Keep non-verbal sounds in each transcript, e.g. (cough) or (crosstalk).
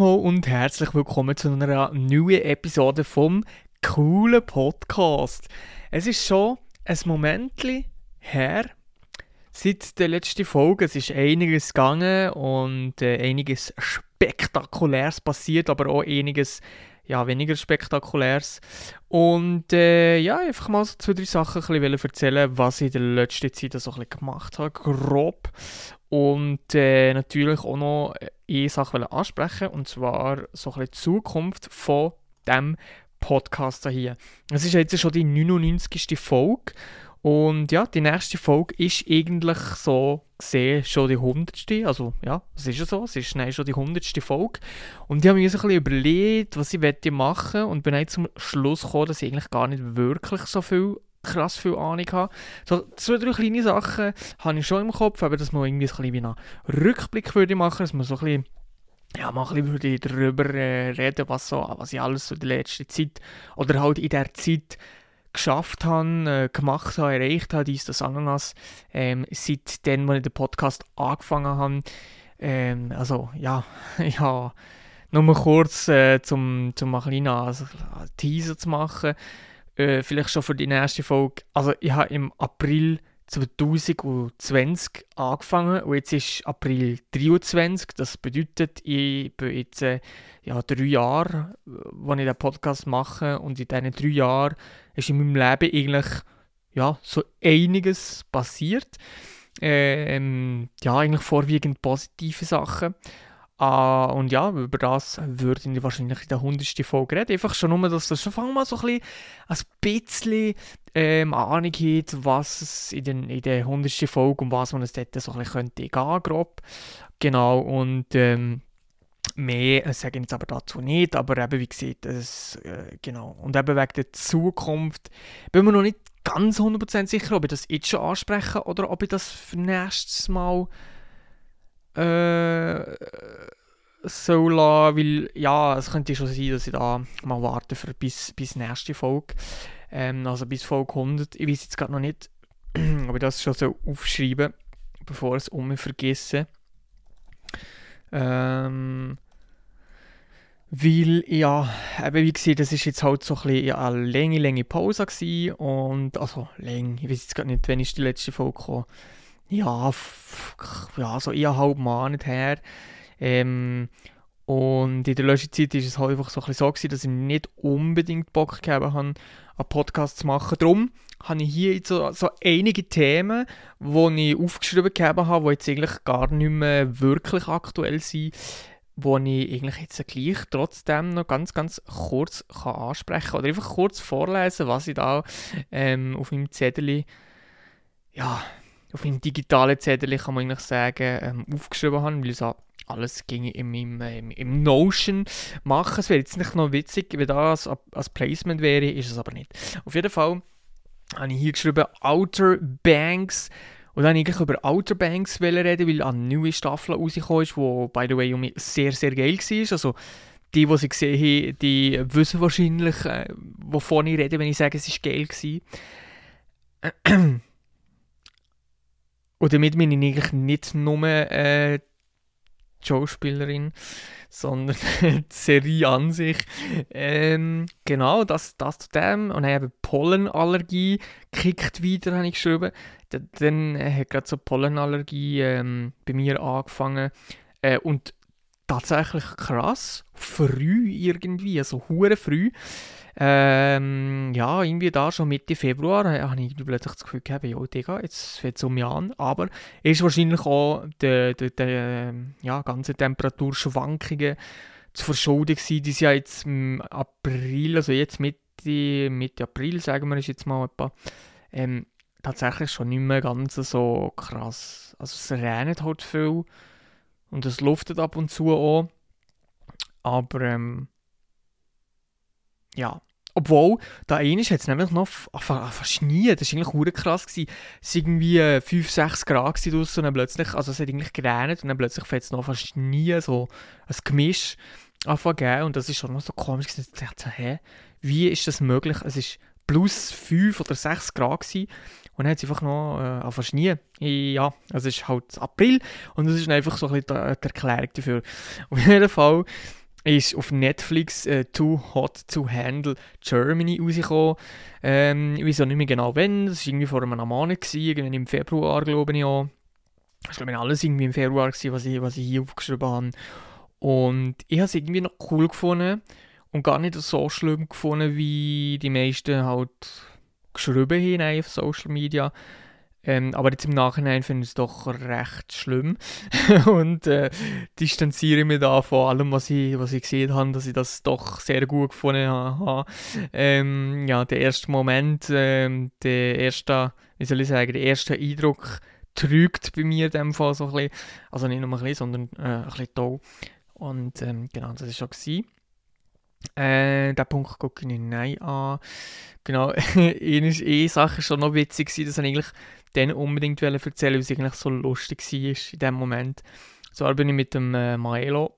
Mal und herzlich willkommen zu einer neuen Episode vom coolen Podcast. Es ist schon ein Moment her, seit der letzten Folge. Es ist einiges gegangen und äh, einiges Spektakuläres passiert, aber auch einiges ja, weniger Spektakuläres. Und äh, ja, einfach mal so zwei, drei Sachen ein bisschen erzählen, was ich in der letzten Zeit so ein bisschen gemacht habe, grob. Und äh, natürlich auch noch eine Sache ansprechen, und zwar so ein die Zukunft von dem Podcast hier. Es ist jetzt schon die 99. Folge und ja, die nächste Folge ist eigentlich so gesehen schon die 100. Also ja, es ist ja so, es ist schnell schon die 100. Folge. Und ich habe mir so ein bisschen überlegt, was ich machen und bin dann zum Schluss gekommen, dass ich eigentlich gar nicht wirklich so viel krass viel Ahnung habe. So zwei, drei kleine Sachen habe ich schon im Kopf, aber dass man irgendwie so ein bisschen einen Rückblick würde machen, dass man so ein bisschen ja, mal ein bisschen darüber äh, reden, was, so, was ich alles so in der letzten Zeit oder halt in der Zeit geschafft habe, äh, gemacht habe, erreicht habe, dies, das, Ananas, ähm, seitdem, als ich den Podcast angefangen habe. Ähm, also, ja, (laughs) ja, nur kurz äh, zum, zum einen kleinen also, Teaser zu machen, äh, vielleicht schon für die nächste Folge. Also, ich habe im April 2020 angefangen und jetzt ist April 2023. Das bedeutet, ich bin jetzt äh, ja, drei Jahre, wo ich den Podcast mache und in diesen drei Jahren ist in meinem Leben eigentlich ja, so einiges passiert. Ähm, ja, eigentlich vorwiegend positive Sachen. Uh, und ja, über das würde ich wahrscheinlich in der 100. Folge reden. Einfach schon nur, dass das schon mal so ein bisschen, ein bisschen ähm, Ahnung hat, was es in, den, in der 100. Folge, um was man es dort so ein bisschen könnte gehen, grob. Genau, und ähm, mehr äh, sage ich jetzt aber dazu nicht, aber eben, wie gesagt, es, äh, genau. Und eben wegen der Zukunft bin mir noch nicht ganz 100% sicher, ob ich das jetzt schon anspreche oder ob ich das für nächstes Mal äh, so lassen, weil ja, es könnte schon sein, dass ich da mal warte für bis, bis nächste Folge, ähm, also bis Folge 100. Ich weiß jetzt gerade noch nicht, (clears throat) ob ich das schon so aufschreiben, bevor ich es um vergesse. Ähm, weil, ja, eben wie gesagt, das ist jetzt halt so ein bisschen eine lange, lange Pause gewesen und, also, lang, ich weiß jetzt gar nicht, wann ist die letzte Folge gekommen ja, ja so eineinhalb Monate her. Ähm, und in der letzten war es halt einfach so, ein so gewesen, dass ich nicht unbedingt Bock gehabt habe, einen Podcast zu machen. Darum habe ich hier so, so einige Themen, die ich aufgeschrieben habe, die jetzt eigentlich gar nicht mehr wirklich aktuell sind, wo ich eigentlich jetzt gleich trotzdem noch ganz, ganz kurz kann ansprechen oder einfach kurz vorlesen, was ich da ähm, auf meinem Zettel ja, auf meinem digitalen Zettel, kann man eigentlich sagen, ähm, aufgeschrieben habe, weil ich so alles ging im, im, im, im Notion machen. Es wäre jetzt nicht noch witzig, wenn das als Placement wäre, ist es aber nicht. Auf jeden Fall habe ich hier geschrieben Outer Banks und dann eigentlich über Outer Banks reden, weil eine neue Staffel rausgekommen ist, die, by the way, sehr, sehr geil war. Also, die, die sie gesehen haben, die wissen wahrscheinlich, äh, wovon ich rede, wenn ich sage, es war geil. Und damit meine ich eigentlich nicht nur äh, die Schauspielerin, sondern (laughs) die Serie an sich. Ähm, genau, das, das zu dem. Und dann eben Pollenallergie kickt wieder, habe ich geschrieben. Dann, dann hat gerade so Pollenallergie ähm, bei mir angefangen. Äh, und tatsächlich krass, früh irgendwie, also hure früh. Ähm, ja, irgendwie da schon Mitte Februar äh, habe ich plötzlich das Gefühl gehabt, ja, Digga, jetzt fängt es um mich an. Aber es ist wahrscheinlich auch der, der, der ähm, ja, ganze Temperaturschwankungen zu verschulden gewesen, die ja jetzt im April, also jetzt Mitte, Mitte April, sagen wir, ist jetzt mal etwa, ähm, tatsächlich schon nicht mehr ganz so krass. Also es regnet halt viel und es luftet ab und zu auch. Aber ähm, ja. Obwohl, da einmal hat es nämlich noch verschniet. Das war eigentlich krass. Gewesen. Es war irgendwie 5, 6 Grad draussen und dann plötzlich, also es hat eigentlich geregnet und dann plötzlich fängt es noch verschnien, so ein Gemisch anfangen Und das ist schon noch so komisch. Ich dachte, hä, wie ist das möglich? Es ist plus 5 oder 6 Grad gewesen. Und dann hat es einfach noch äh, angefangen Schnee. Ja, es ist halt April und das ist einfach so ein bisschen die, die Erklärung dafür. Auf jeden Fall ist auf Netflix äh, Too Hot to Handle Germany rausgekommen. Ähm, ich weiß auch nicht mehr genau wann, das war irgendwie vor einem Monat, irgendwie im Februar, glaube ich auch. Das war glaube ich alles irgendwie im Februar, gewesen, was, ich, was ich hier aufgeschrieben habe. Und ich habe es irgendwie noch cool gefunden und gar nicht so schlimm gefunden, wie die meisten halt geschrieben haben auf Social Media. Ähm, aber jetzt im Nachhinein finde ich es doch recht schlimm (laughs) und äh, distanziere mich da von allem, was ich, was ich gesehen habe, dass ich das doch sehr gut gefunden habe. Ähm, ja, der erste Moment, ähm, der erste, wie soll ich sagen, der erste Eindruck trügt bei mir in dem Fall so ein bisschen, also nicht nur ein bisschen, sondern äh, ein bisschen toll. Und ähm, genau, das war schon. Gewesen. Äh, den Punkt gucke ich nicht nein an. Genau, (laughs) eine Sache schon noch witzig, dass ich eigentlich dann unbedingt erzählen es eigentlich so lustig war in dem Moment. So bin ich mit dem äh, Maelo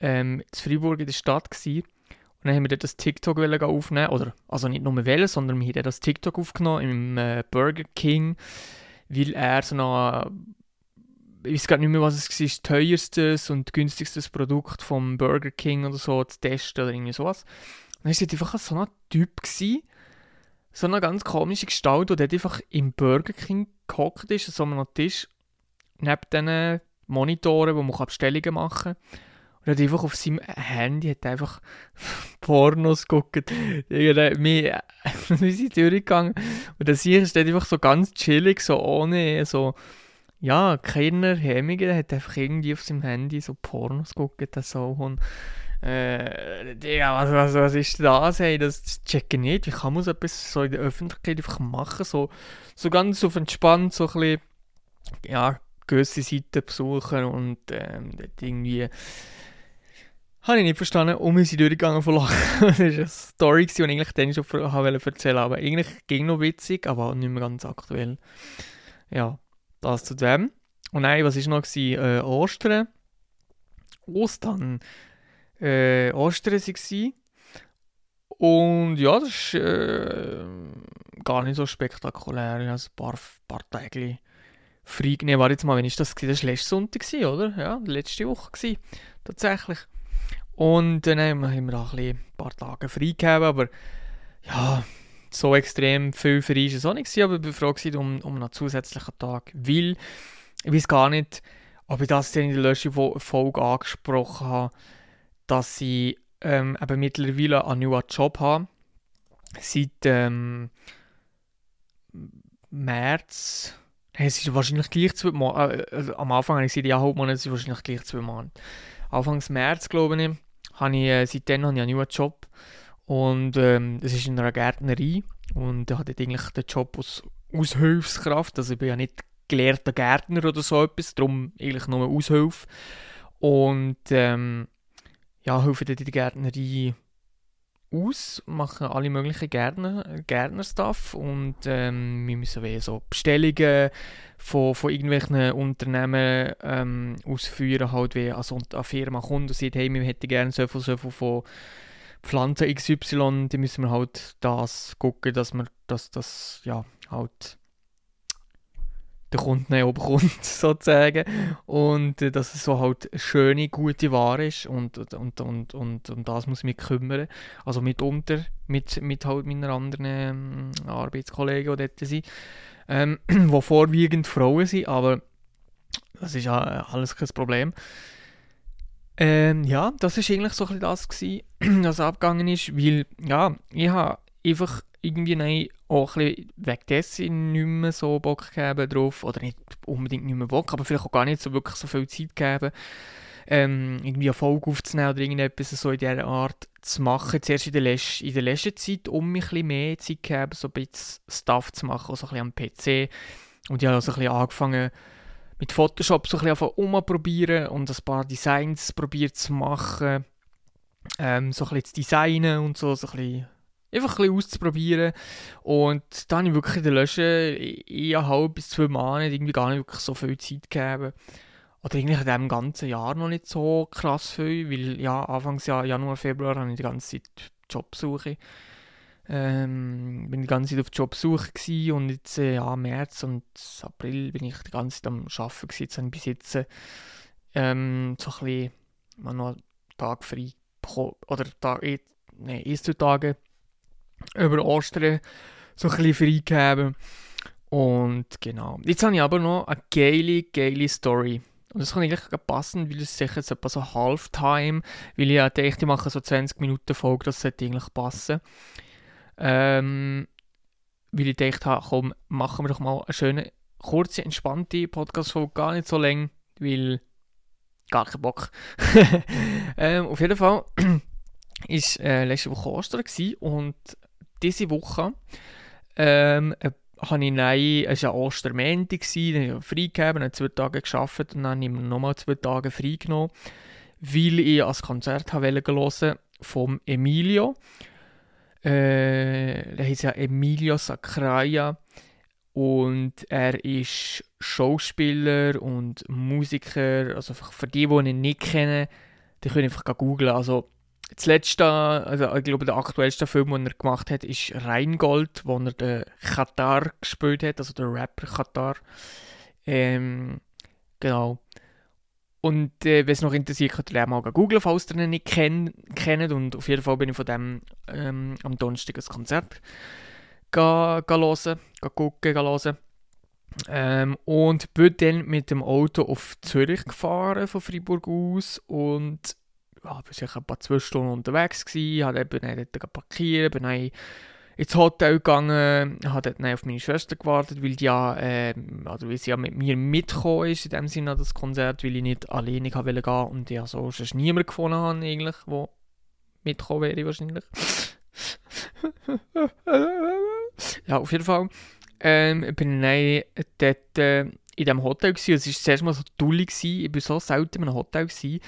ähm, in Freiburg in der Stadt gewesen. und dann haben wir dort das TikTok aufnehmen oder also nicht nur wählen, sondern wir haben das TikTok aufgenommen im äh, Burger King, weil er so noch ich weiß gar nicht mehr, was es war, das teuerstes und günstigstes Produkt vom Burger King oder so zu testen oder irgendwie sowas. Und dann war einfach so ein Typ, gewesen, so eine ganz komische Gestalt, der einfach im Burger King gehockt ist, so einem Tisch, neben diesen Monitoren, wo man Bestellungen machen kann. Und hat einfach auf seinem Handy hat einfach (laughs) Pornos geguckt. (laughs) Wir sind durchgegangen. Und das hier ist einfach so ganz chillig, so ohne so, ja, keine Hemmungen. Hat einfach irgendwie auf seinem Handy so Pornos geguckt. So. Und äh, ja, was, was, was ist das? Hey, das checke ich nicht. Wie kann man so etwas so in der Öffentlichkeit einfach machen? So, so ganz auf entspannt, so ein bisschen, ja, gewisse Seiten besuchen und ähm, irgendwie. Habe ich nicht verstanden, um wir sind durchgegangen von Lachen. (laughs) das war eine Story, die ich eigentlich dann schon erzählen wollte. Aber eigentlich ging noch witzig, aber nicht mehr ganz aktuell. Ja, das zu dem. Und nein, was war noch? Äh, Ostern. Ostern äh, Ostern waren. Und ja, das ist äh, gar nicht so spektakulär. Ich habe ein paar, paar Tage frei genommen. Warte jetzt mal, wenn ist das? Das war letzte Sonntag, oder? Ja, letzte Woche gewesen, tatsächlich. Und dann wir, haben wir auch ein, paar Tage frei gegeben, aber ja, so extrem viel war es auch nicht, aber ich war froh um, um einen zusätzlichen Tag, weil ich weiß gar nicht, ob ich das in der letzten Folge angesprochen habe, dass ich ähm, eben mittlerweile einen neuen Job habe. Seit ähm, März. Es ist wahrscheinlich gleich zwei Monate. Äh, also am Anfang habe ich gesagt, ja, Hauptmonat ist wahrscheinlich gleich zwei Monate. Anfangs März, glaube ich, habe ich, äh, seitdem habe einen neuen Job. Und ähm, das ist in einer Gärtnerei. Und ich hatte eigentlich den Job als Aushilfskraft. Also ich bin ja nicht gelehrter Gärtner oder so etwas, darum eigentlich nur Aushilfe. Und ähm, ja, helfen dort in der Gärtnerei aus, machen alle möglichen Gärtner, Gärtnerstuff und ähm, wir müssen wie so Bestellungen von, von irgendwelchen Unternehmen ähm, ausführen, halt wie also eine Firma kommt und sagt, hey, wir hätten gerne so viel, so viel von Pflanzen XY, die müssen wir halt das gucken, dass wir dass das ja halt der Kunde oben kommt, (laughs) sozusagen. Und äh, dass es so halt schöne, gute Ware ist und, und, und, und, und das muss ich mich kümmern. Also mitunter mit, mit halt meinen anderen ähm, Arbeitskollegen, die dort sind, ähm, (clears throat) wo vorwiegend Frauen sind, aber das ist ja alles kein Problem. Ähm, ja, das war eigentlich so ein bisschen das gewesen, (clears throat) was abgegangen ist, weil, ja, ich habe einfach irgendwie nein, auch ein bisschen wegen dessen nicht mehr so Bock gegeben drauf, oder nicht unbedingt nicht mehr Bock, aber vielleicht auch gar nicht so wirklich so viel Zeit gegeben, ähm, irgendwie eine Folge aufzunehmen oder irgendetwas so in dieser Art zu machen. Zuerst in der, letzten, in der letzten Zeit, um mich ein bisschen mehr Zeit zu haben, so ein bisschen Stuff zu machen, also ein bisschen am PC. Und ich habe also ein bisschen angefangen, mit Photoshop so ein bisschen umzuprobieren und ein paar Designs probiert zu machen, ähm, so ein bisschen zu designen und so, so ein Einfach ein bisschen auszuprobieren. Und da habe ich wirklich in der Löschen eineinhalb bis zwei Monate irgendwie gar nicht wirklich so viel Zeit gegeben. Oder eigentlich in diesem ganzen Jahr noch nicht so krass viel, weil ja, Anfangs Januar, Februar habe ich die ganze Zeit Jobsuche Ähm, bin die ganze Zeit auf Jobsuche und jetzt äh, ja, März und April bin ich die ganze Zeit am Arbeiten gewesen. Jetzt habe ich bis jetzt ähm, so ein bisschen noch einen Tag frei oder Tag, eh, nein, ein, zwei Tage über Ostern so ein bisschen freigegeben. Und genau. Jetzt habe ich aber noch eine geile, geile Story. Und das kann eigentlich passen, weil es sicher jetzt etwa so Halftime, weil ich ja denke, ich mache so 20 Minuten Folge, das sollte eigentlich passen. Ähm, weil ich gedacht habe, komm, machen wir doch mal eine schöne, kurze, entspannte Podcast-Folge, gar nicht so lang, weil gar keinen Bock. (laughs) ähm, auf jeden Fall (clears throat) war äh, letzte Woche Ostern und diese Woche ähm, äh, habe ich nein, es war ja Ostermänti, dann habe ich freigegeben, habe zwei Tage gearbeitet und dann habe ich mir nochmal zwei Tage freigenommen, weil ich als Konzert hören wollte vom Emilio. Äh, der heißt ja Emilio Sacraia und er ist Schauspieler und Musiker. Also für die, die ihn nicht kennen, die können einfach googeln. Also das letzte, also ich glaube der aktuellste Film, den er gemacht hat, ist Rheingold, wo er den Katar gespielt hat, also der Rapper Katar. Ähm, genau. Und äh, wenn es noch interessiert, könnt ihr auch mal googeln, falls ihr ihn nicht kenn kennt. Und auf jeden Fall bin ich von dem ähm, am Donnerstag ein Konzert hören, hören, gucken, hören. Ähm, und bin dann mit dem Auto auf Zürich gefahren, von Freiburg aus. Und ja, bin sicher ein paar zwei Stunden unterwegs gewesen, habe eben dort parkiert, bin dann ins Hotel gegangen, habe dort auf meine Schwester gewartet, weil die ja, äh, also weil sie ja mit mir mitgekommen ist, in dem Sinne an das Konzert, weil ich nicht alleine gehen wollte und ich so sonst niemanden gefunden habe, eigentlich, der mitgekommen wäre wahrscheinlich. (laughs) ja, auf jeden Fall ähm, bin ich dort äh, in diesem Hotel gewesen. Es war zuerst mal so dullig. Ich war so selten in einem Hotel. Gewesen.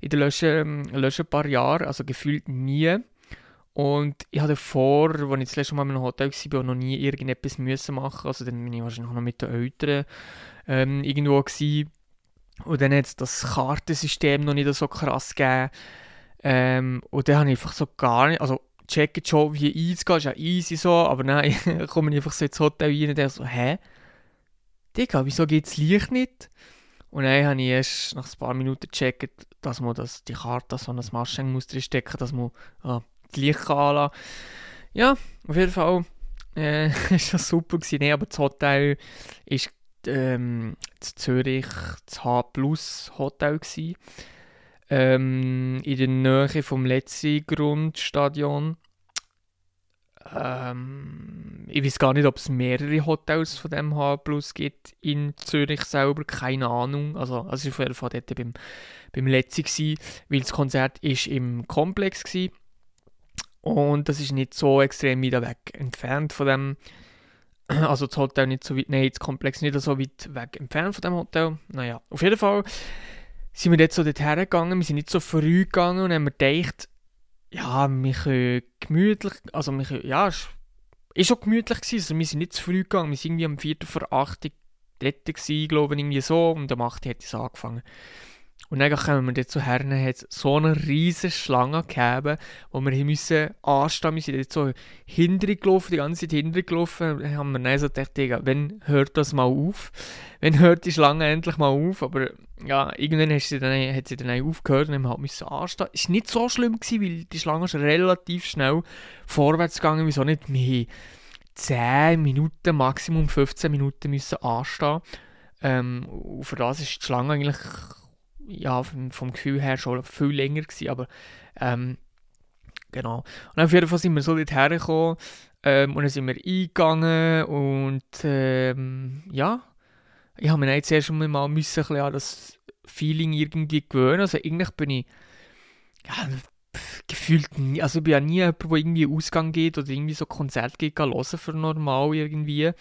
In den letzten, letzten paar Jahren, also gefühlt nie. Und ich hatte vor, als ich das letzte Mal in einem Hotel war, noch nie irgendetwas müssen machen. Also dann bin ich wahrscheinlich noch mit den Eltern ähm, irgendwo gewesen. Und dann hat es das Kartensystem noch nicht so krass gegeben. Ähm, und dann habe ich einfach so gar nicht, also checkt schon, wie einzugehen, ist ja easy so, aber nein, (laughs) komme ich einfach so ins Hotel rein und denke so, hä? Digga, wieso geht das Licht nicht? Und dann habe ich erst nach ein paar Minuten gecheckt, dass man das, die Karte so ein Maschenmuster stecken dass man ah, das Licht kann Ja, auf jeden Fall äh, (laughs) das super gewesen. Nee, aber das Hotel ist ähm, Zürich das H-Plus Hotel gewesen ähm, in der Nähe vom letzten Grundstadion. Ähm, ich weiß gar nicht, ob es mehrere Hotels von dem H Plus gibt in Zürich selber, keine Ahnung. Also, also ich war Fall dort beim, beim letzten gewesen, weil das Konzert ist im Komplex war. Und das ist nicht so extrem weit weg entfernt von dem, (clears throat) also das Hotel nicht so weit, nein, das Komplex nicht so weit weg entfernt von dem Hotel. Naja, auf jeden Fall sind wir jetzt so dorthin gegangen, wir sind nicht so früh gegangen und haben mir gedacht, ja, wir können gemütlich, also wir können, ja, es war schon gemütlich gewesen, also wir sind nicht zu früh gegangen, wir sind irgendwie am 4. vor 8 dort gewesen, glaube ich, irgendwie so, und am 8 hat es angefangen. Und dann kommen wir dort zu Herren, hat so eine riesige Schlange gegeben, wo wir hier müssen anstehen müssen. Wir sind so hinterher gelaufen, die ganze Zeit hinterher gelaufen. Dann haben wir dann so gedacht, wenn hört das mal auf? Wenn hört die Schlange endlich mal auf? Aber ja, irgendwann hat sie dann, hat sie dann aufgehört und wir halt müssen anstehen. Es war nicht so schlimm, gewesen, weil die Schlange ist relativ schnell vorwärts gegangen. Wieso nicht? Wir 10 Minuten, Maximum 15 Minuten müssen anstehen. Ähm, und für das ist die Schlange eigentlich ja, vom, vom, Gefühl her schon viel länger gewesen, aber ähm, genau. Und auf jeden Fall sind wir so dort hergekommen ähm, und dann sind wir eingegangen und ähm, ja, ich habe mir jetzt erst mal müssen, ein an das Feeling irgendwie gewöhnen. Also eigentlich bin ich ja, gefühlt nie, also ich bin ja nie jemand, der irgendwie Ausgang geht oder irgendwie so Konzert geht, hören für normal irgendwie.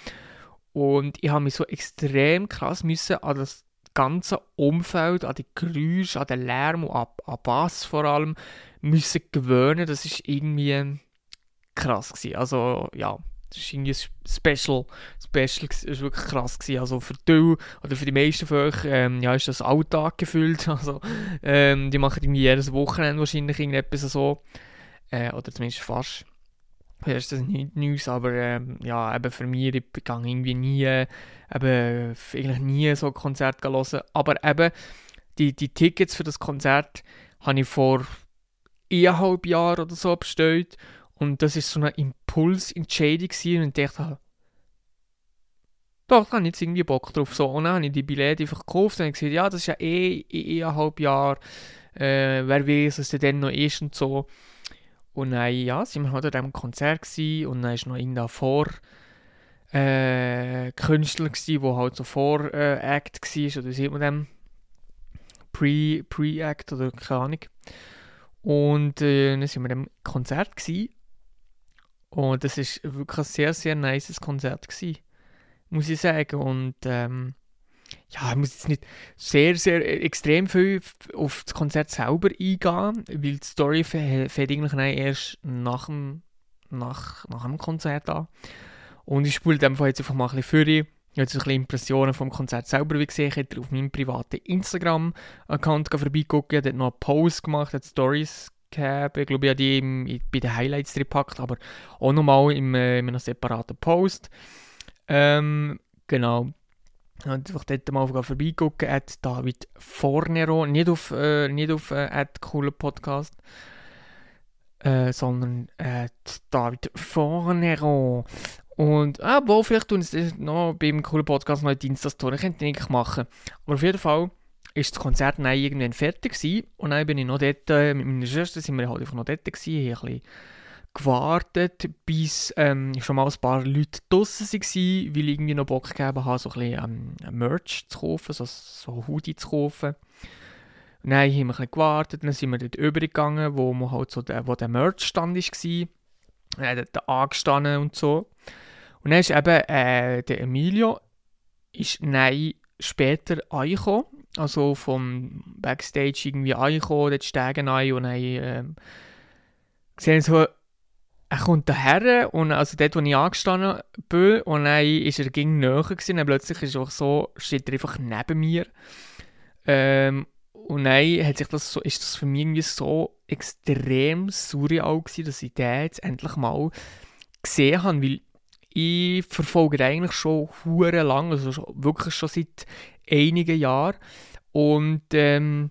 Und ich habe mich so extrem krass müssen an das ganze Umfeld, an die Geräusche, an den Lärm und an, an Bass vor allem müssen gewöhnen. Das ist irgendwie krass gewesen. Also ja, das ist irgendwie special, special, ist wirklich krass gewesen. Also für die oder für die meisten von euch, ähm, ja, ist das Alltag gefühlt. (laughs) Also ähm, die machen irgendwie jedes Wochenende wahrscheinlich irgendetwas so, äh, oder zumindest fast. Ist das nicht News, aber ähm, ja, eben für mich, ich gehe irgendwie nie, eben, eigentlich nie so Konzert hören. Aber eben, die, die Tickets für das Konzert habe ich vor eineinhalb Jahren oder so bestellt. Und das ist so eine Impulsentscheidung gewesen. Und ich dachte, doch, da habe ich jetzt irgendwie Bock drauf. So, und dann habe ich die Billette einfach gekauft und habe gesagt, ja, das ist ja eh in eineinhalb Jahren. Äh, wer weiß, was der dann noch ist und so. Und dann, ja, sind wir halt an diesem Konzert gewesen, und dann war noch irgendein Vor... Äh, Künstler wo halt so Vor-Act äh, war, oder wie sieht man dem? Pre-Act oder keine Ahnung. Und äh, dann waren wir im Konzert gsi. und das ist wirklich ein sehr, sehr nice Konzert gsi, muss ich sagen. Und ähm, ja, ich muss jetzt nicht sehr, sehr extrem viel auf das Konzert selber eingehen, weil die Story fängt eigentlich erst nach dem, nach, nach dem Konzert an. Und ich spule dann jetzt einfach mal ein bisschen für. Ich habe jetzt ein bisschen Impressionen vom Konzert selber wie gesehen. Ich hätte auf meinem privaten Instagram-Account vorbeigeguckt. Ich habe noch einen Post gemacht, hat Stories gehabt. Ich glaube, ich habe die im, bei den Highlights drin gepackt, aber auch nochmal in, äh, in einem separaten Post. Ähm, genau. Und einfach dort mal vorbeigucken, at David Fornero, nicht auf, äh, nicht auf äh, at cooler Podcast, äh, sondern at David Fornero. Und, ah, wo, vielleicht tun sie noch beim coolen Podcast mal Dienstagstour, ich könnte nicht machen. Aber auf jeden Fall ist das Konzert dann irgendwann fertig gewesen. Und dann bin ich noch dort, äh, mit meiner Schwester sind wir halt einfach noch dort gewesen, haben ein bisschen gewartet, bis ähm, schon mal ein paar Leute draußen waren, weil ich irgendwie noch Bock gegeben habe, so ein bisschen ähm, Merch zu kaufen, so, so Hoodie zu kaufen. Dann haben wir ein bisschen gewartet, dann sind wir dort übergegangen, wo, halt so der, wo der Merch-Stand war. Er hat dort angestanden und so. Und dann ist eben äh, der Emilio ist nein später angekommen, also vom Backstage irgendwie angekommen, dort steigen ein und dann ähm, gesehen so, er kommt daher und also dort, wo ich angestanden bin und dann ist er ging näher gewesen, und plötzlich ist auch so, steht er einfach neben mir. Ähm, und dann hat sich das so, ist das für mich irgendwie so extrem surreal gewesen, dass ich den jetzt endlich mal gesehen habe, weil ich verfolge eigentlich schon hure lang, also wirklich schon seit einigen Jahren. Und ähm,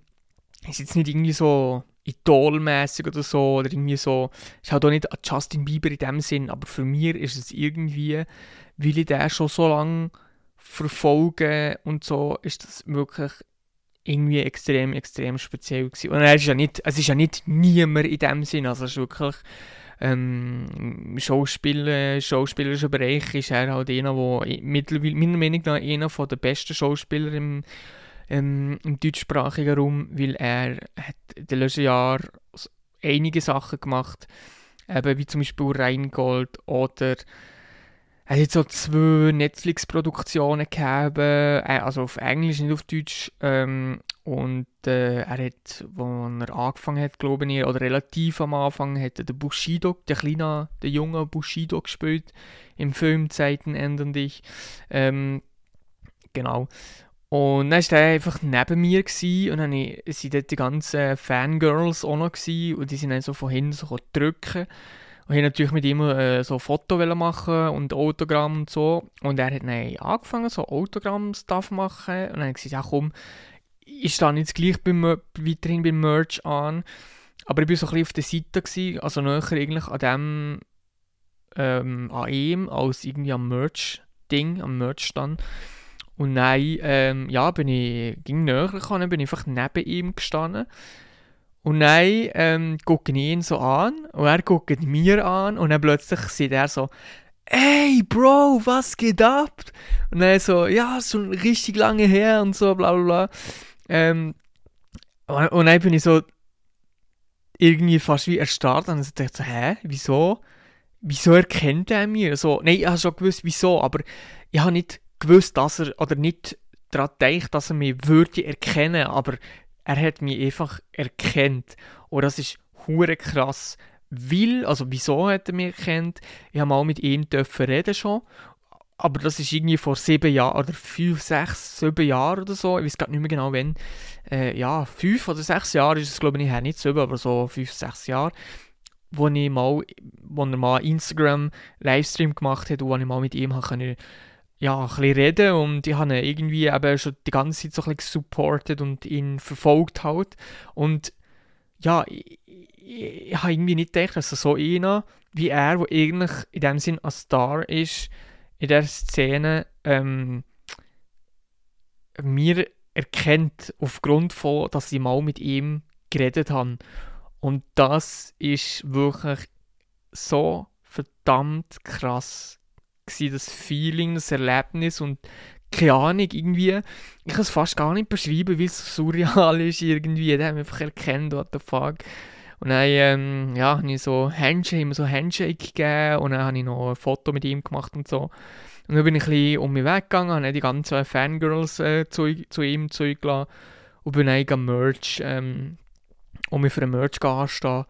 ist jetzt nicht irgendwie so idolmäßig oder so oder irgendwie so, ist halt auch nicht Justin Bieber in dem Sinn, aber für mich ist es irgendwie, weil ich den schon so lange verfolge und so, ist das wirklich irgendwie extrem, extrem speziell gewesen. Und er ist ja nicht, es ist ja nicht niemand in dem Sinn, also es ist wirklich ähm, Schauspieler, schauspielerischen Bereich ist er halt einer, der mittlerweile, meiner Meinung nach, einer der besten Schauspieler im, ähm, im deutschsprachigen Raum, weil er hat in den letzten Jahren einige Sachen gemacht, eben wie zum Beispiel Rheingold oder er hat so zwei Netflix-Produktionen gegeben, äh, also auf Englisch, nicht auf Deutsch. Ähm, und äh, er hat, als er angefangen hat, glaube ich, oder relativ am Anfang, hat er den Bushido, den kleinen, den jungen Bushido gespielt im Film Zeiten ändern dich. Ähm, genau. Und dann war er einfach neben mir gewesen, und dann waren dort die ganzen Fangirls auch noch gewesen, und die sind dann so von hinten so drücken. Und ich natürlich mit ihm äh, so Foto machen und Autogramm und so. Und er hat dann angefangen, so Autogramm-Stuff machen. Und dann habe ich gesagt, ja komm, ich stehe jetzt gleich beim, weiterhin beim Merch an. Aber ich war so ein bisschen auf der Seite, gewesen, also näher eigentlich an dem, ähm, an ihm, als irgendwie am Merch-Ding, am Merch-Stand. Und dann, ähm, ja, bin ich, ging näher gekommen, bin einfach neben ihm gestanden. Und dann ähm, gucke ich ihn so an und er guckt mir an und dann plötzlich sieht er so, ey Bro, was geht ab? Und dann so, ja, so richtig lange her und so, bla bla bla. Ähm, und dann bin ich so irgendwie fast wie erstarrt und ich dachte so, hä, wieso? Wieso erkennt er mich? So, nein, ich habe schon gewusst, wieso, aber ich habe nicht gewusst, dass er, oder nicht daran gedacht, dass er mich würde erkennen, aber er hat mich einfach erkannt. Und das ist hure krass. Weil, also wieso hat er mich erkannt? Ich habe mal mit ihm reden schon. Aber das ist irgendwie vor sieben Jahren oder fünf, sechs, sieben Jahren oder so. Ich weiß gar nicht mehr genau wann. Äh, ja, fünf oder sechs Jahre ist es glaube ich her, nicht sieben, aber so fünf, sechs Jahre. wo ich mal, wo er mal Instagram Livestream gemacht hat und wo ich mal mit ihm konnte, ja, ein bisschen reden und ich habe ihn irgendwie eben schon die ganze Zeit so ein bisschen supportet und ihn verfolgt halt und ja, ich, ich, ich habe irgendwie nicht gedacht, dass so einer wie er, der eigentlich in dem Sinn ein Star ist, in der Szene, ähm, mir erkennt aufgrund von, dass ich mal mit ihm geredet habe. Und das ist wirklich so verdammt krass gewesen, das Feeling, das Erlebnis und keine Ahnung, irgendwie, ich kann es fast gar nicht beschreiben, wie es surreal (laughs) ist irgendwie, der hat mich einfach erkennt, what the fuck. Und dann ähm, ja, habe ich so Handshake, immer so Handshake gegeben und dann habe ich noch ein Foto mit ihm gemacht und so. Und dann bin ich ein bisschen um mich weggegangen, habe die ganzen Fangirls äh, zu, zu ihm zurückgelassen und bin dann am Merch, ähm, um mich für ein Merch anstehen.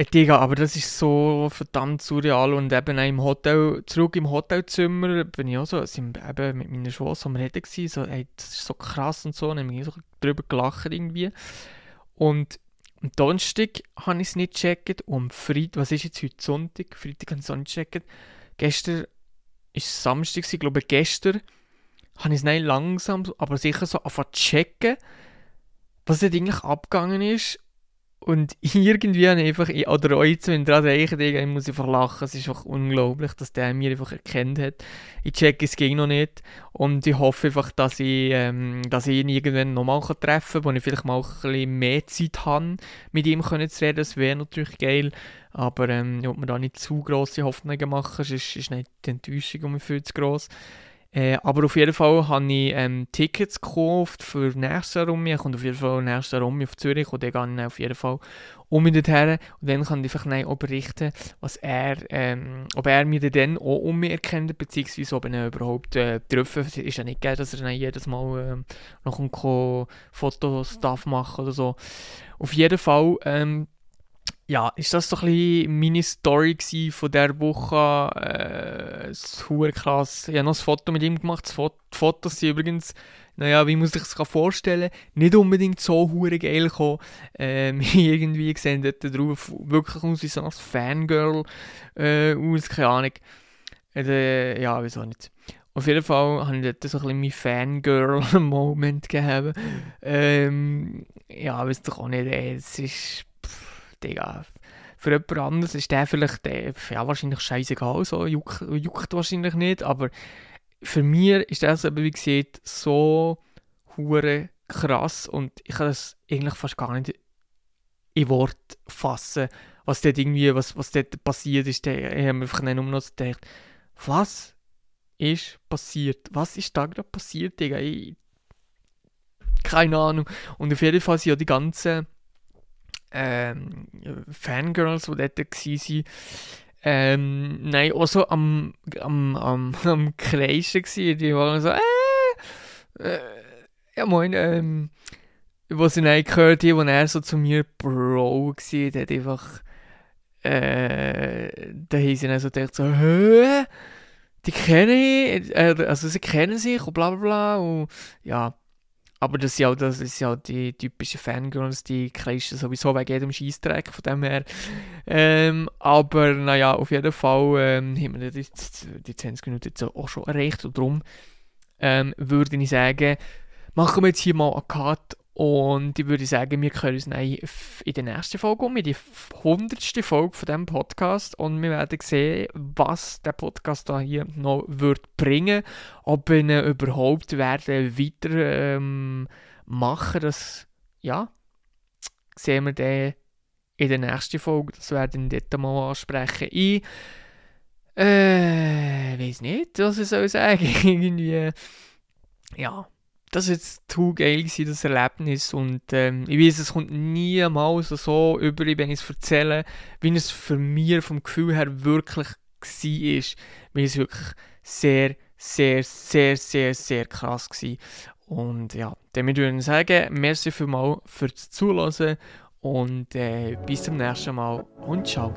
Äh, Digga, aber das ist so verdammt surreal und eben im Hotel, zurück im Hotelzimmer bin ich auch so, sind eben mit meiner Schwester am Reden gewesen, so, ey, das ist so krass und so, und dann habe ich so drüber gelacht irgendwie. Und am Donnerstag habe ich es nicht gecheckt und am Freitag, was ist jetzt heute Sonntag? Freitag habe ich es auch nicht gecheckt. Gestern ist es Samstag, ich glaube gestern habe ich es nicht langsam, aber sicher so angefangen zu checken, was jetzt eigentlich abgegangen ist und (laughs) irgendwie habe ich einfach, oder euch wenn daran denken, ich muss einfach lachen. Es ist einfach unglaublich, dass der mich einfach erkannt hat. Ich checke es ging noch nicht. Und ich hoffe einfach, dass ich, ähm, dass ich ihn irgendwann nochmal treffen kann, wo ich vielleicht mal ein bisschen mehr Zeit habe, mit ihm zu reden. Das wäre natürlich geil. Aber ähm, ich wollte mir da nicht zu grosse Hoffnungen machen, sonst ist nicht die Enttäuschung um mich viel zu gross. Äh, aber auf jeden Fall habe ich ähm, Tickets gekauft für nächstes Jahr um mich. Ich komme auf jeden Fall nächstes Jahr auf Zürich und dann gehe ich auf jeden Fall um mich dorthin. Und dann kann ich einfach auch berichten, was er, ähm, ob er mich dann auch um mich erkennt, beziehungsweise ob er ihn überhaupt äh, treffen. Es ist ja nicht gegeben, dass er dann jedes Mal äh, noch ein Fotostuff machen oder so. Auf jeden Fall ähm, ja, ist das so ein bisschen meine Story von dieser Woche. Äh, super krass. Ich habe noch ein Foto mit ihm gemacht. Die Fotos sind übrigens, naja, wie muss ich es vorstellen, nicht unbedingt so hure geil gekommen. Ähm, (laughs) irgendwie sehen dort drauf wirklich aus wie so ein Fangirl äh, aus, keine Ahnung. Äh, ja, wieso nicht. Auf jeden Fall habe ich dort so ein bisschen meinen Fangirl-Moment gehabt. Ähm, ja, weiß doch auch nicht, ey, es ist Digga, für jemand anderes ist der vielleicht der, ja, wahrscheinlich scheißegal, so, juckt, juckt wahrscheinlich nicht, aber für mich ist das eben, wie gesagt, so hure krass und ich kann das eigentlich fast gar nicht in Wort fassen, was dort irgendwie, was, was dort passiert ist. Ich habe mir einfach nur noch gedacht, was ist passiert? Was ist da gerade passiert, Digga? Ich, keine Ahnung. Und auf jeden Fall sind ja die ganzen ähm, Fangirls, die dort waren, ähm, nein, auch so am, am, am, (laughs) am Kreischen gewesen. Die waren so, äh, äh ja moin, ähm, wo sie dann gehört haben, wo er so zu mir Bro war, der hat einfach, äh, da haben sie dann so gedacht, so, hä? Die kenne ich, äh, also sie kennen sich und bla bla bla und ja, aber das ist ja, das ist ja die typischen Fangirls, die kreischen sowieso wegen jedem Scheißdreck von dem her. Ähm, aber naja, auf jeden Fall ähm, haben wir die, die 20 Minuten jetzt auch schon erreicht und darum ähm, würde ich sagen, machen wir jetzt hier mal einen Cut und ich würde sagen, wir können uns in der nächsten Folge um, in die hundertste Folge von diesem Podcast. Und wir werden sehen, was der Podcast da hier noch wird bringen Ob wir ihn überhaupt werden weiter ähm, machen, das, ja, sehen wir dann in der nächsten Folge. Das werden wir dort mal ansprechen. Ich, äh, weiß nicht, was ich soll sagen. (laughs) Irgendwie, ja das war jetzt zu geil, gewesen, das Erlebnis. Und ähm, ich weiß, es kommt niemals so über, wenn ich es erzähle, wie es für mich vom Gefühl her wirklich war. Weil es wirklich sehr, sehr, sehr, sehr, sehr krass war. Und ja, damit würde ich sagen, merci vielmals fürs Zuhören und äh, bis zum nächsten Mal und ciao.